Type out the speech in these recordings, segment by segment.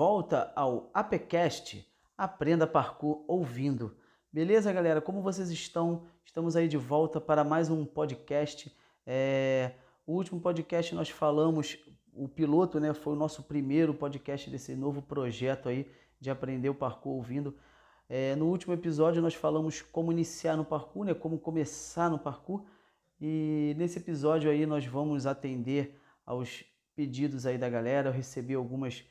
volta ao APCast, Aprenda Parkour Ouvindo. Beleza galera, como vocês estão? Estamos aí de volta para mais um podcast. É... O último podcast nós falamos, o piloto né, foi o nosso primeiro podcast desse novo projeto aí de aprender o parkour ouvindo. É, no último episódio nós falamos como iniciar no parkour, né, como começar no parkour. E nesse episódio aí nós vamos atender aos pedidos aí da galera. Eu recebi algumas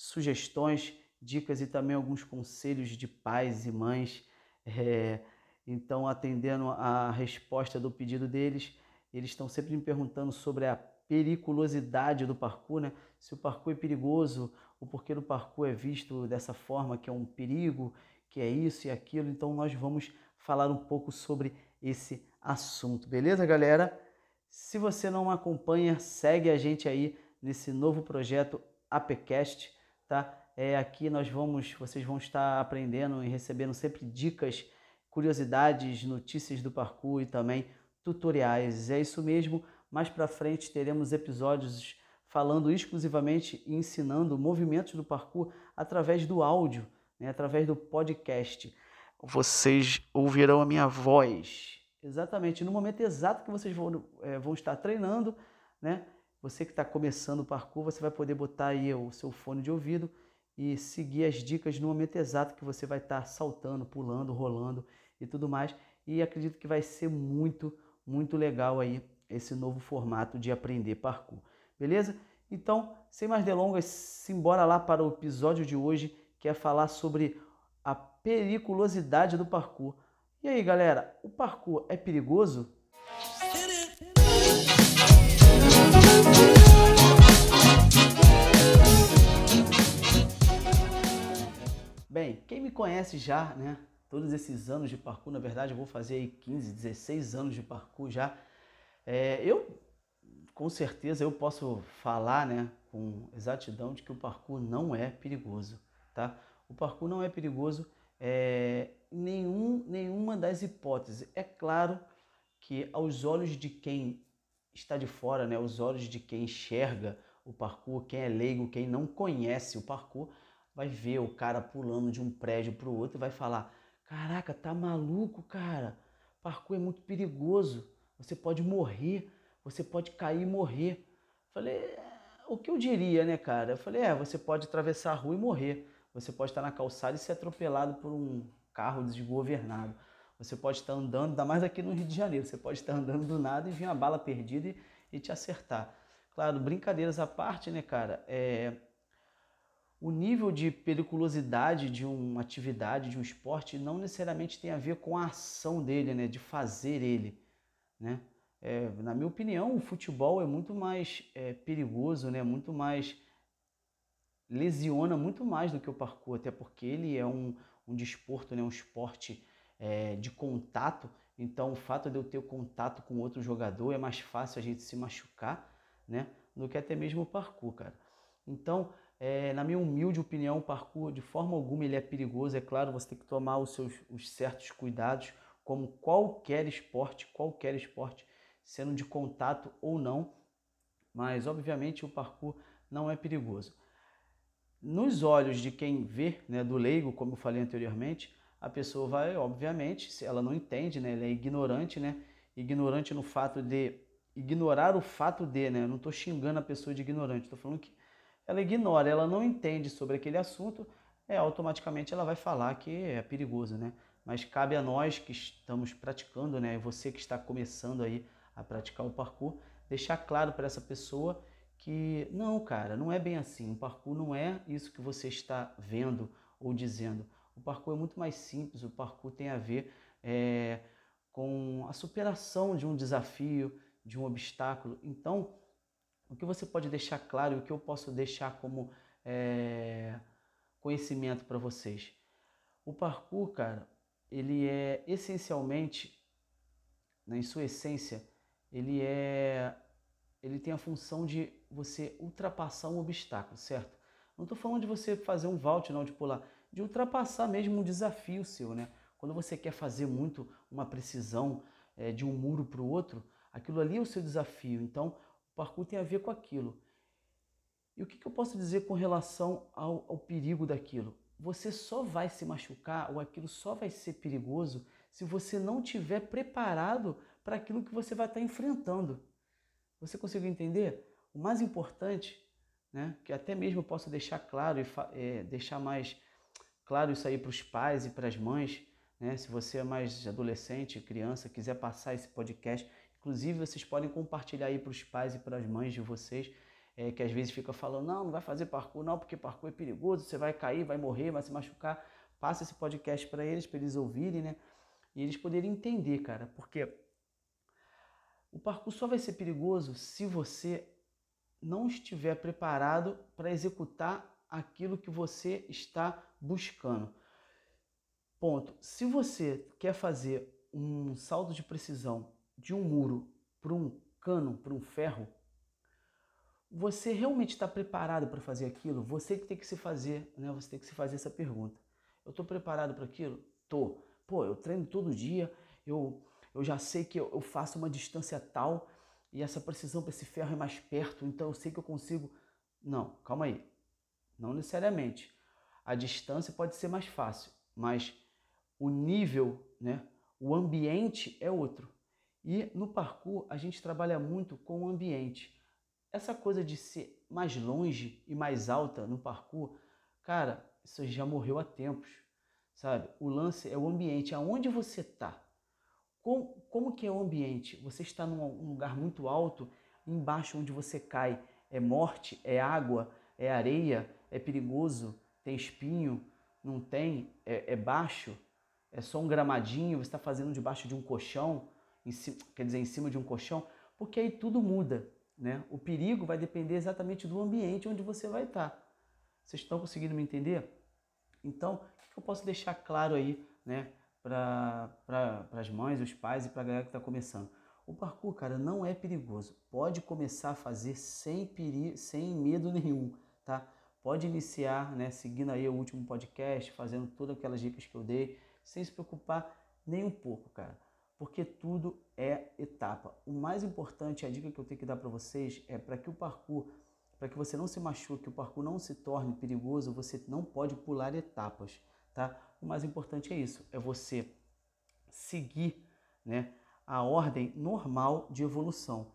sugestões, dicas e também alguns conselhos de pais e mães. É, então, atendendo a resposta do pedido deles, eles estão sempre me perguntando sobre a periculosidade do parkour, né? Se o parkour é perigoso, o porquê do parkour é visto dessa forma, que é um perigo, que é isso e aquilo. Então, nós vamos falar um pouco sobre esse assunto, beleza, galera? Se você não acompanha, segue a gente aí nesse novo projeto APCast, tá? É, aqui nós vamos, vocês vão estar aprendendo e recebendo sempre dicas, curiosidades, notícias do parkour e também tutoriais. É isso mesmo. Mais para frente teremos episódios falando exclusivamente e ensinando movimentos do parkour através do áudio, né? através do podcast. Vocês ouvirão a minha voz Exatamente, no momento exato que vocês vão, é, vão estar treinando, né? Você que está começando o parkour, você vai poder botar aí o seu fone de ouvido e seguir as dicas no momento exato que você vai estar saltando, pulando, rolando e tudo mais. E acredito que vai ser muito, muito legal aí esse novo formato de aprender parkour. Beleza? Então, sem mais delongas, simbora lá para o episódio de hoje, que é falar sobre a periculosidade do parkour. E aí, galera, o parkour é perigoso? Bem, quem me conhece já, né? Todos esses anos de parkour, na verdade, eu vou fazer aí 15, 16 anos de parkour já. É, eu, com certeza, eu posso falar, né, com exatidão de que o parkour não é perigoso, tá? O parkour não é perigoso é, nenhum, nenhuma das hipóteses. É claro que aos olhos de quem está de fora, né, aos olhos de quem enxerga o parkour, quem é leigo, quem não conhece o parkour, vai ver o cara pulando de um prédio para o outro e vai falar: Caraca, tá maluco, cara? Parkour é muito perigoso. Você pode morrer, você pode cair e morrer. Falei, é, o que eu diria, né, cara? Eu falei, é, você pode atravessar a rua e morrer. Você pode estar na calçada e ser atropelado por um carro desgovernado. Você pode estar andando, ainda mais aqui no Rio de Janeiro, você pode estar andando do nada e vir uma bala perdida e, e te acertar. Claro, brincadeiras à parte, né, cara? É, o nível de periculosidade de uma atividade, de um esporte, não necessariamente tem a ver com a ação dele, né, de fazer ele, né? É, na minha opinião, o futebol é muito mais é, perigoso, né, muito mais lesiona muito mais do que o parkour, até porque ele é um, um desporto, né, um esporte é, de contato. Então, o fato de eu ter contato com outro jogador é mais fácil a gente se machucar, né, do que até mesmo o parkour, cara. Então, é, na minha humilde opinião, o parkour de forma alguma ele é perigoso. É claro, você tem que tomar os seus os certos cuidados, como qualquer esporte, qualquer esporte, sendo de contato ou não. Mas, obviamente, o parkour não é perigoso. Nos olhos de quem vê, né, do leigo, como eu falei anteriormente, a pessoa vai, obviamente, se ela não entende, né, ela é ignorante, né, ignorante no fato de ignorar o fato de, né, eu não estou xingando a pessoa de ignorante, estou falando que ela ignora, ela não entende sobre aquele assunto, é automaticamente ela vai falar que é perigoso, né? Mas cabe a nós que estamos praticando, né, você que está começando aí a praticar o parkour, deixar claro para essa pessoa que não, cara, não é bem assim. O parkour não é isso que você está vendo ou dizendo. O parkour é muito mais simples. O parkour tem a ver é, com a superação de um desafio, de um obstáculo. Então, o que você pode deixar claro, o que eu posso deixar como é, conhecimento para vocês? O parkour, cara, ele é essencialmente, né, em sua essência, ele é ele tem a função de você ultrapassar um obstáculo, certo? Não estou falando de você fazer um vault, não, de pular, de ultrapassar mesmo um desafio seu, né? Quando você quer fazer muito uma precisão é, de um muro para o outro, aquilo ali é o seu desafio. Então, o parkour tem a ver com aquilo. E o que, que eu posso dizer com relação ao, ao perigo daquilo? Você só vai se machucar ou aquilo só vai ser perigoso se você não tiver preparado para aquilo que você vai estar enfrentando. Você conseguiu entender? O mais importante, né, que até mesmo eu posso deixar claro e é, deixar mais claro isso aí para os pais e para as mães, né, se você é mais adolescente, criança, quiser passar esse podcast, inclusive vocês podem compartilhar aí para os pais e para as mães de vocês, é, que às vezes fica falando, não, não vai fazer parkour não, porque parkour é perigoso, você vai cair, vai morrer, vai se machucar. Passa esse podcast para eles, para eles ouvirem, né? E eles poderem entender, cara, porque o parkour só vai ser perigoso se você não estiver preparado para executar aquilo que você está buscando. Ponto. Se você quer fazer um salto de precisão de um muro para um cano, para um ferro, você realmente está preparado para fazer aquilo? Você que tem que se fazer, né? Você tem que se fazer essa pergunta. Eu estou preparado para aquilo? Tô. Pô, eu treino todo dia, eu, eu já sei que eu, eu faço uma distância tal e essa precisão para esse ferro é mais perto, então eu sei que eu consigo. Não, calma aí. Não necessariamente. A distância pode ser mais fácil, mas o nível, né? O ambiente é outro. E no parkour a gente trabalha muito com o ambiente. Essa coisa de ser mais longe e mais alta no parkour, cara, isso já morreu há tempos, sabe? O lance é o ambiente, aonde você está. Como, como que é o ambiente? Você está num lugar muito alto, embaixo onde você cai é morte, é água, é areia, é perigoso, tem espinho, não tem, é, é baixo, é só um gramadinho, você está fazendo debaixo de um colchão, cima, quer dizer, em cima de um colchão, porque aí tudo muda. Né? O perigo vai depender exatamente do ambiente onde você vai estar. Vocês estão conseguindo me entender? Então, o que eu posso deixar claro aí né, para pra, as mães, os pais e para a galera que está começando? O parkour, cara, não é perigoso. Pode começar a fazer sem, peri sem medo nenhum, tá? Pode iniciar, né, seguindo aí o último podcast, fazendo todas aquelas dicas que eu dei, sem se preocupar nem um pouco, cara porque tudo é etapa. O mais importante, a dica que eu tenho que dar para vocês é para que o parkour, para que você não se machuque, que o parkour não se torne perigoso, você não pode pular etapas, tá? O mais importante é isso, é você seguir, né, a ordem normal de evolução.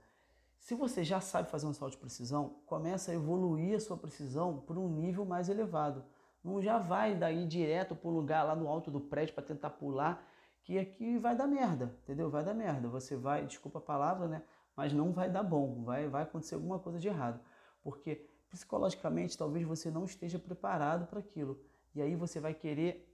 Se você já sabe fazer um salto de precisão, começa a evoluir a sua precisão para um nível mais elevado. Não já vai daí direto para o lugar lá no alto do prédio para tentar pular que aqui vai dar merda, entendeu? Vai dar merda. Você vai, desculpa a palavra, né? Mas não vai dar bom, vai, vai acontecer alguma coisa de errado. Porque psicologicamente talvez você não esteja preparado para aquilo. E aí você vai querer,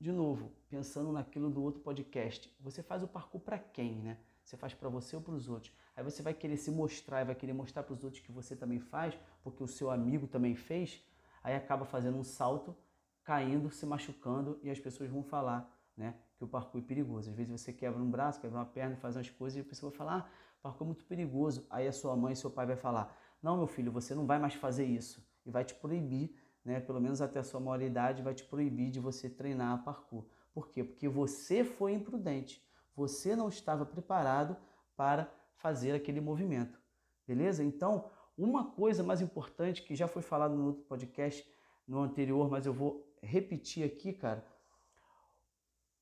de novo, pensando naquilo do outro podcast, você faz o parkour para quem, né? Você faz para você ou para os outros. Aí você vai querer se mostrar e vai querer mostrar para os outros que você também faz, porque o seu amigo também fez. Aí acaba fazendo um salto, caindo, se machucando e as pessoas vão falar, né? Que o parkour é perigoso. Às vezes você quebra um braço, quebra uma perna, faz umas coisas e a pessoa vai falar, ah, parkour é muito perigoso. Aí a sua mãe, seu pai vai falar, não, meu filho, você não vai mais fazer isso. E vai te proibir, né, pelo menos até a sua maioridade, vai te proibir de você treinar parkour. Por quê? Porque você foi imprudente. Você não estava preparado para fazer aquele movimento. Beleza? Então, uma coisa mais importante que já foi falado no outro podcast, no anterior, mas eu vou repetir aqui, cara,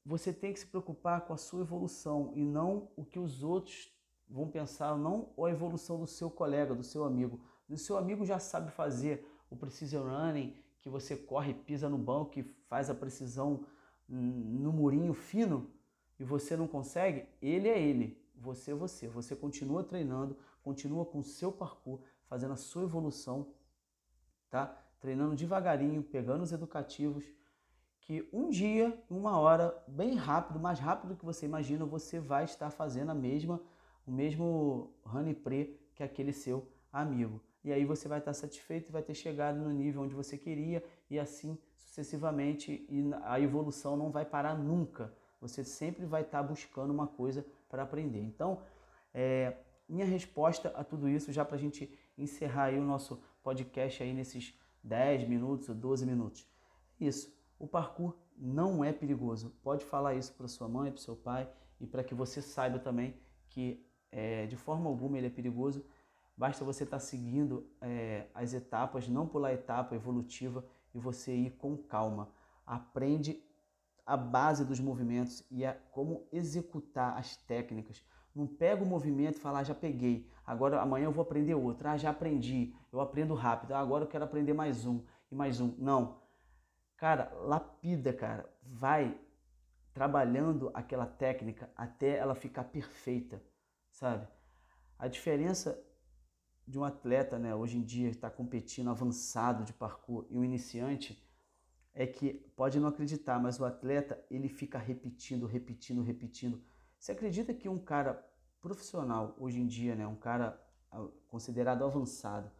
você tem que se preocupar com a sua evolução e não o que os outros vão pensar, não a evolução do seu colega, do seu amigo. O seu amigo já sabe fazer o precision running, que você corre, pisa no banco, que faz a precisão no murinho fino e você não consegue, ele é ele, você é você. Você continua treinando, continua com o seu parkour, fazendo a sua evolução, tá? Treinando devagarinho, pegando os educativos que um dia, uma hora, bem rápido, mais rápido do que você imagina, você vai estar fazendo a mesma, o mesmo honey pre que aquele seu amigo. E aí você vai estar satisfeito e vai ter chegado no nível onde você queria e assim sucessivamente e a evolução não vai parar nunca. Você sempre vai estar buscando uma coisa para aprender. Então, é, minha resposta a tudo isso, já para a gente encerrar aí o nosso podcast aí nesses 10 minutos ou 12 minutos. Isso o parkour não é perigoso. Pode falar isso para sua mãe, para seu pai e para que você saiba também que é, de forma alguma ele é perigoso. basta você estar tá seguindo é, as etapas, não pular etapa evolutiva e você ir com calma. Aprende a base dos movimentos e a, como executar as técnicas. Não pega o movimento e fala, ah, já peguei, agora amanhã eu vou aprender outro. Ah, já aprendi, eu aprendo rápido, ah, agora eu quero aprender mais um e mais um. Não. Cara, lapida, cara. Vai trabalhando aquela técnica até ela ficar perfeita, sabe? A diferença de um atleta, né, hoje em dia está competindo avançado de parkour e um iniciante é que pode não acreditar, mas o atleta ele fica repetindo, repetindo, repetindo. Você acredita que um cara profissional hoje em dia, né, um cara ah, considerado avançado,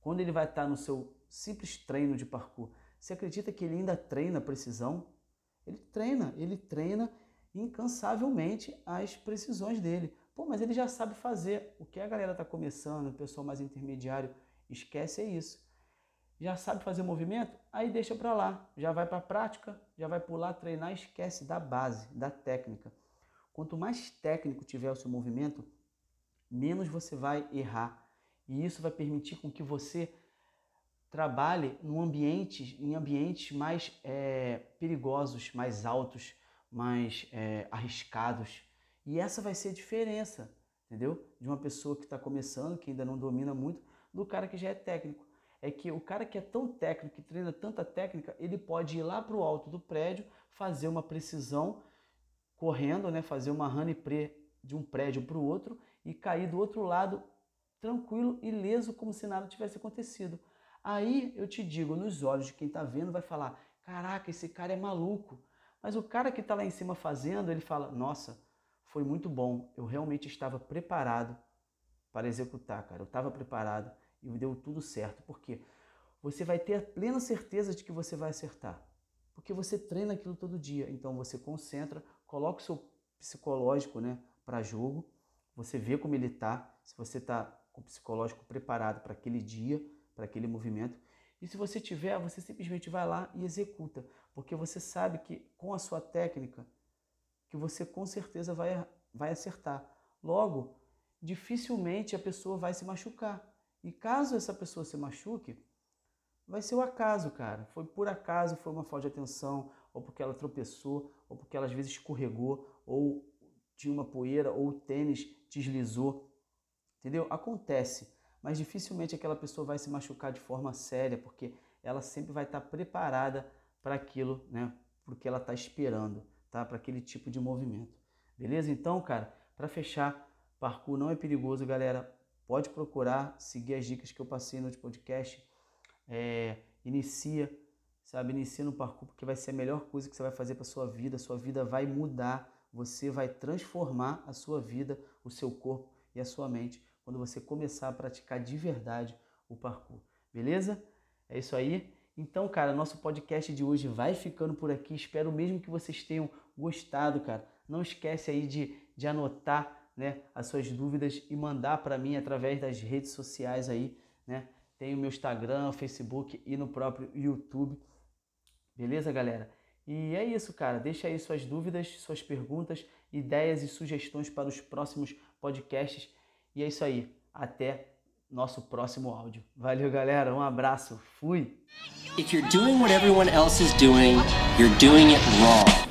quando ele vai estar no seu simples treino de parkour, você acredita que ele ainda treina precisão? Ele treina, ele treina incansavelmente as precisões dele. Pô, mas ele já sabe fazer. O que a galera está começando, o pessoal mais intermediário, esquece é isso. Já sabe fazer movimento? Aí deixa para lá. Já vai para a prática, já vai pular, treinar, esquece da base, da técnica. Quanto mais técnico tiver o seu movimento, menos você vai errar. E isso vai permitir com que você trabalhe num ambiente, em ambientes mais é, perigosos, mais altos, mais é, arriscados. E essa vai ser a diferença, entendeu? De uma pessoa que está começando, que ainda não domina muito, do cara que já é técnico. É que o cara que é tão técnico, que treina tanta técnica, ele pode ir lá para o alto do prédio, fazer uma precisão correndo, né? fazer uma honey pre de um prédio para o outro e cair do outro lado tranquilo, ileso, como se nada tivesse acontecido. Aí eu te digo, nos olhos de quem está vendo, vai falar: caraca, esse cara é maluco. Mas o cara que está lá em cima fazendo, ele fala: nossa, foi muito bom. Eu realmente estava preparado para executar, cara. Eu estava preparado e deu tudo certo. Por quê? Você vai ter a plena certeza de que você vai acertar. Porque você treina aquilo todo dia. Então você concentra, coloca o seu psicológico né, para jogo. Você vê como ele está, se você está com o psicológico preparado para aquele dia para aquele movimento. E se você tiver, você simplesmente vai lá e executa, porque você sabe que com a sua técnica que você com certeza vai, vai acertar. Logo, dificilmente a pessoa vai se machucar. E caso essa pessoa se machuque, vai ser o acaso, cara. Foi por acaso, foi uma falta de atenção, ou porque ela tropeçou, ou porque ela às vezes escorregou, ou tinha uma poeira, ou o tênis deslizou. Entendeu? Acontece mas dificilmente aquela pessoa vai se machucar de forma séria, porque ela sempre vai estar preparada para aquilo, né? Porque ela está esperando, tá? Para aquele tipo de movimento. Beleza? Então, cara, para fechar, parkour não é perigoso, galera. Pode procurar, seguir as dicas que eu passei no podcast. É, inicia, sabe? Inicia no parkour, porque vai ser a melhor coisa que você vai fazer para sua vida. Sua vida vai mudar, você vai transformar a sua vida, o seu corpo e a sua mente quando você começar a praticar de verdade o parkour. Beleza? É isso aí. Então, cara, nosso podcast de hoje vai ficando por aqui. Espero mesmo que vocês tenham gostado, cara. Não esquece aí de, de anotar né, as suas dúvidas e mandar para mim através das redes sociais aí, né? Tem o meu Instagram, Facebook e no próprio YouTube. Beleza, galera? E é isso, cara. Deixa aí suas dúvidas, suas perguntas, ideias e sugestões para os próximos podcasts e é isso aí. Até nosso próximo áudio. Valeu, galera. Um abraço. Fui. If you're doing what everyone else is doing, you're doing it wrong.